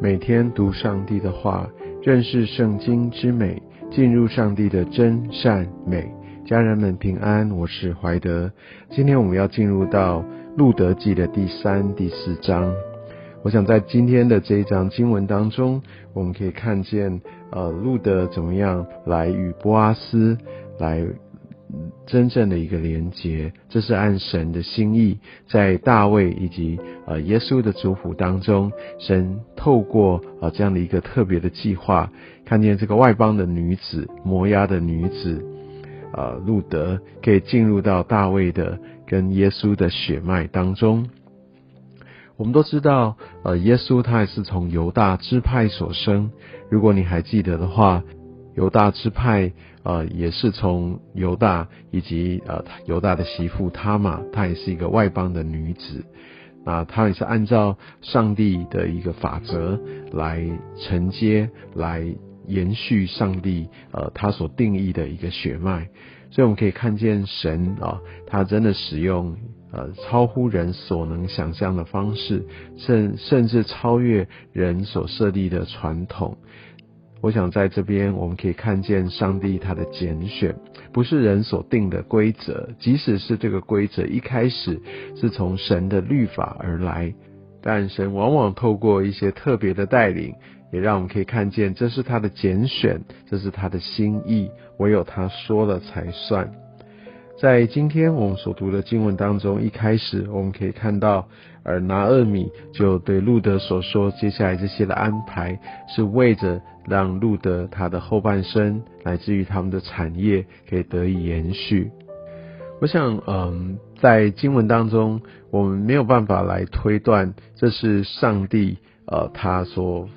每天读上帝的话，认识圣经之美，进入上帝的真善美。家人们平安，我是怀德。今天我们要进入到路德记的第三、第四章。我想在今天的这一章经文当中，我们可以看见，呃，路德怎么样来与波阿斯来。真正的一个连结，这是按神的心意，在大卫以及呃耶稣的族谱当中，神透过啊这样的一个特别的计划，看见这个外邦的女子摩押的女子啊路德可以进入到大卫的跟耶稣的血脉当中。我们都知道，呃，耶稣他也是从犹大支派所生。如果你还记得的话。犹大支派，呃，也是从犹大以及呃犹大的媳妇他玛，她也是一个外邦的女子，啊，她也是按照上帝的一个法则来承接、来延续上帝呃他所定义的一个血脉，所以我们可以看见神啊，他真的使用呃超乎人所能想象的方式，甚甚至超越人所设立的传统。我想在这边，我们可以看见上帝他的拣选，不是人所定的规则，即使是这个规则一开始是从神的律法而来，但神往往透过一些特别的带领，也让我们可以看见这是他的拣选，这是他的心意，唯有他说了才算。在今天我们所读的经文当中，一开始我们可以看到，而拿厄米就对路德所说，接下来这些的安排是为着让路德他的后半生，乃至于他们的产业可以得以延续。我想，嗯，在经文当中，我们没有办法来推断这是上帝。呃，他所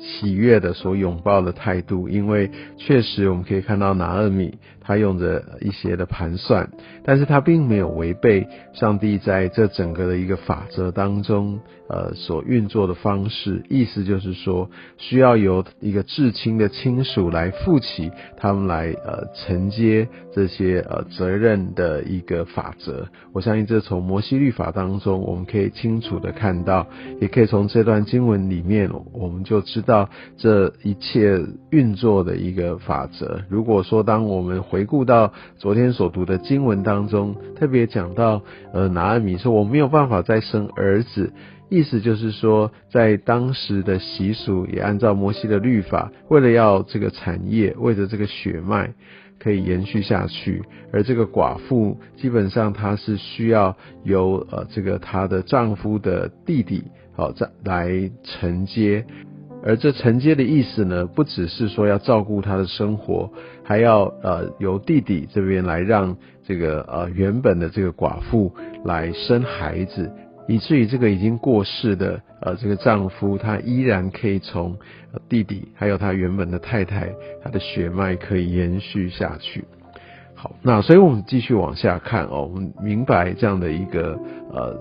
喜悦的、所拥抱的态度，因为确实我们可以看到拿厄米他用着一些的盘算，但是他并没有违背上帝在这整个的一个法则当中，呃，所运作的方式。意思就是说，需要由一个至亲的亲属来负起他们来呃承接这些呃责任的一个法则。我相信这从摩西律法当中我们可以清楚的看到，也可以从这段经文。里面，我们就知道这一切运作的一个法则。如果说，当我们回顾到昨天所读的经文当中，特别讲到，呃，拿尔米说我没有办法再生儿子，意思就是说，在当时的习俗，也按照摩西的律法，为了要这个产业，为了这个血脉可以延续下去，而这个寡妇基本上她是需要由呃这个她的丈夫的弟弟。好，再来承接，而这承接的意思呢，不只是说要照顾他的生活，还要呃由弟弟这边来让这个呃原本的这个寡妇来生孩子，以至于这个已经过世的呃这个丈夫，他依然可以从弟弟还有他原本的太太，他的血脉可以延续下去。好，那所以我们继续往下看哦，我们明白这样的一个呃。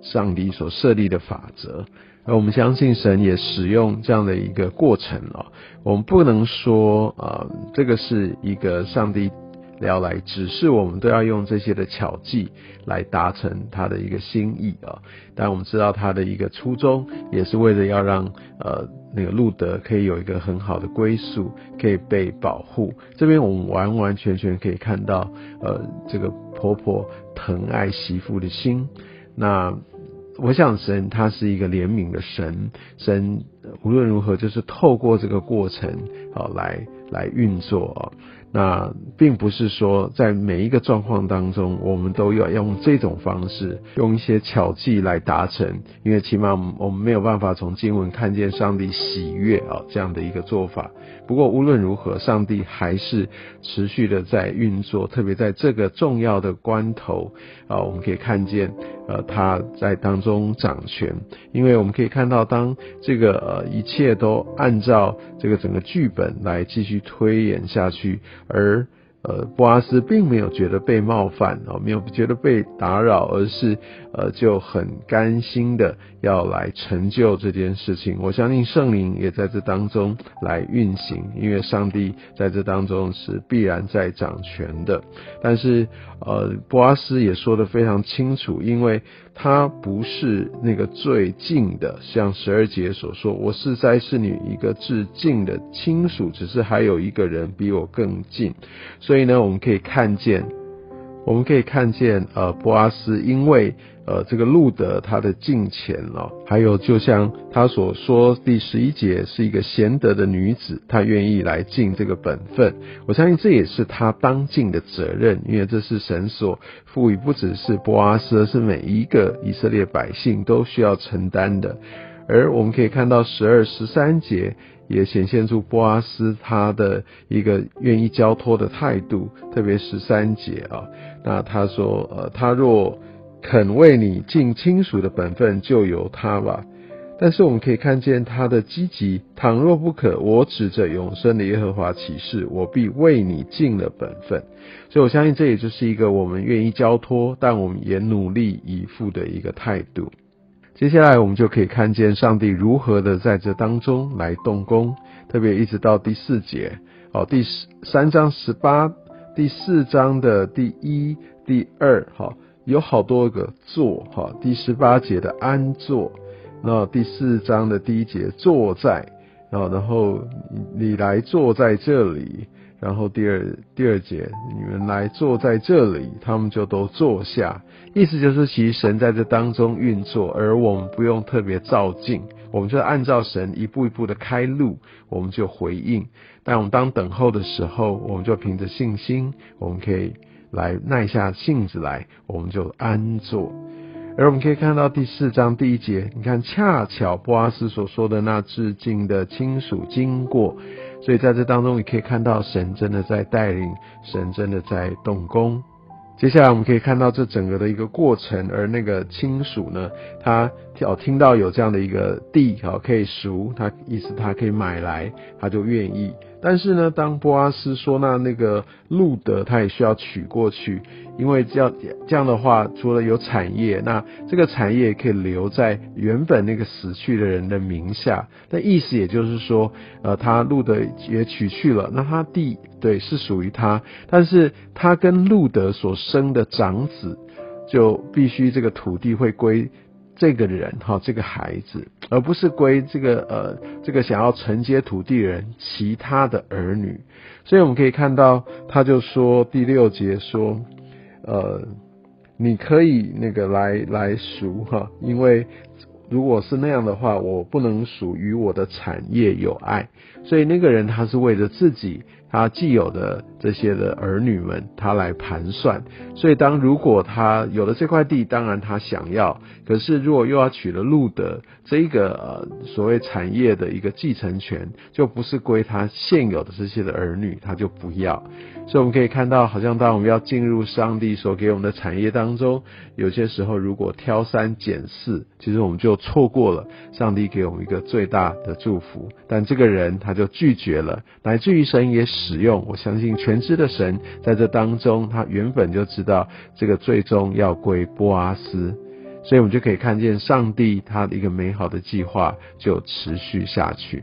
上帝所设立的法则，而我们相信神也使用这样的一个过程哦。我们不能说啊，这个是一个上帝要来指示我们都要用这些的巧计来达成他的一个心意啊。但我们知道他的一个初衷，也是为了要让呃那个路德可以有一个很好的归宿，可以被保护。这边我们完完全全可以看到呃这个婆婆疼爱媳妇的心。那我想神他是一个怜悯的神，神无论如何就是透过这个过程啊来来运作。那并不是说在每一个状况当中，我们都要用这种方式，用一些巧计来达成，因为起码我们没有办法从经文看见上帝喜悦啊这样的一个做法。不过无论如何，上帝还是持续的在运作，特别在这个重要的关头啊，我们可以看见呃他在当中掌权，因为我们可以看到当这个呃一切都按照这个整个剧本来继续推演下去。而呃，布阿斯并没有觉得被冒犯哦，没有觉得被打扰，而是呃就很甘心的要来成就这件事情。我相信圣灵也在这当中来运行，因为上帝在这当中是必然在掌权的。但是呃，波阿斯也说的非常清楚，因为他不是那个最近的，像十二节所说，我是在是你一个至近的亲属，只是还有一个人比我更近。所以呢，我们可以看见，我们可以看见，呃，波阿斯因为呃这个路德他的敬虔哦，还有就像他所说第十一节是一个贤德的女子，她愿意来尽这个本分。我相信这也是她当尽的责任，因为这是神所赋予，不只是波阿斯，而是每一个以色列百姓都需要承担的。而我们可以看到十二十三节。也显现出波阿斯他的一个愿意交托的态度，特别十三节啊，那他说，呃，他若肯为你尽亲属的本分，就由他吧。但是我们可以看见他的积极，倘若不可，我指着永生的耶和华起誓，我必为你尽了本分。所以我相信这也就是一个我们愿意交托，但我们也努力以赴的一个态度。接下来我们就可以看见上帝如何的在这当中来动工，特别一直到第四节，哦，第十三章十八，第四章的第一、第二，哈，有好多个坐，哈，第十八节的安坐，那第四章的第一节坐在，啊然后你来坐在这里。然后第二第二节，你们来坐在这里，他们就都坐下。意思就是，其实神在这当中运作，而我们不用特别照镜，我们就按照神一步一步的开路，我们就回应。但我们当等候的时候，我们就凭着信心，我们可以来耐下性子来，我们就安坐。而我们可以看到第四章第一节，你看，恰巧波阿斯所说的那致敬的亲属经过。所以在这当中，你可以看到神真的在带领，神真的在动工。接下来我们可以看到这整个的一个过程，而那个亲属呢，他哦听到有这样的一个地哦可以赎，他意思他可以买来，他就愿意。但是呢，当波阿斯说那那个路德他也需要娶过去，因为这样这样的话，除了有产业，那这个产业可以留在原本那个死去的人的名下。那意思也就是说，呃，他路德也娶去了，那他弟对是属于他，但是他跟路德所生的长子，就必须这个土地会归。这个人哈，这个孩子，而不是归这个呃，这个想要承接土地人其他的儿女。所以我们可以看到，他就说第六节说，呃，你可以那个来来赎哈，因为如果是那样的话，我不能属于我的产业有爱。所以那个人他是为了自己。他既有的这些的儿女们，他来盘算。所以，当如果他有了这块地，当然他想要。可是，如果又要取了路德这一个呃所谓产业的一个继承权，就不是归他现有的这些的儿女，他就不要。所以，我们可以看到，好像当我们要进入上帝所给我们的产业当中，有些时候如果挑三拣四，其实我们就错过了上帝给我们一个最大的祝福。但这个人他就拒绝了，乃至于神也。使用，我相信全知的神在这当中，他原本就知道这个最终要归波阿斯，所以我们就可以看见上帝他的一个美好的计划就持续下去。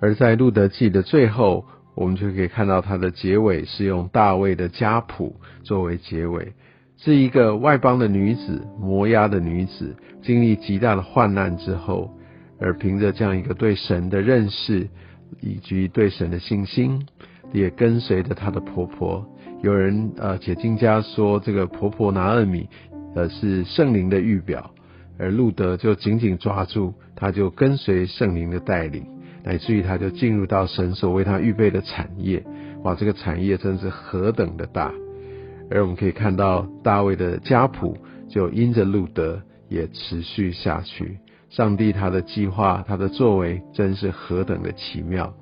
而在路德记的最后，我们就可以看到它的结尾是用大卫的家谱作为结尾，是一个外邦的女子，摩押的女子，经历极大的患难之后，而凭着这样一个对神的认识以及对神的信心。也跟随着她的婆婆。有人呃解经家说，这个婆婆拿二米呃是圣灵的预表，而路德就紧紧抓住，他就跟随圣灵的带领，乃至于他就进入到神所为他预备的产业。哇，这个产业真是何等的大！而我们可以看到大卫的家谱就因着路德也持续下去。上帝他的计划，他的作为真是何等的奇妙。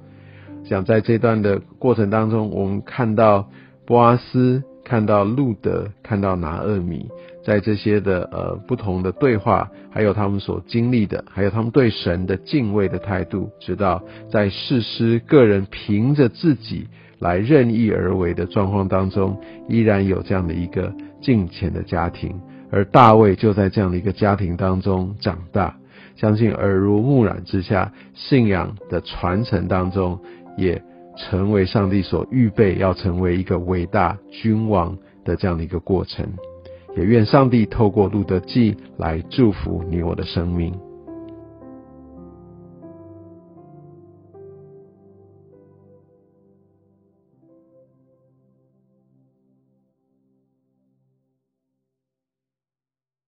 想在这段的过程当中，我们看到波阿斯，看到路德，看到拿厄米，在这些的呃不同的对话，还有他们所经历的，还有他们对神的敬畏的态度，直到在世师个人凭着自己来任意而为的状况当中，依然有这样的一个敬虔的家庭，而大卫就在这样的一个家庭当中长大，相信耳濡目染之下，信仰的传承当中，也成为上帝所预备要成为一个伟大君王的这样的一个过程。也愿上帝透过路德记来祝福你我的生命。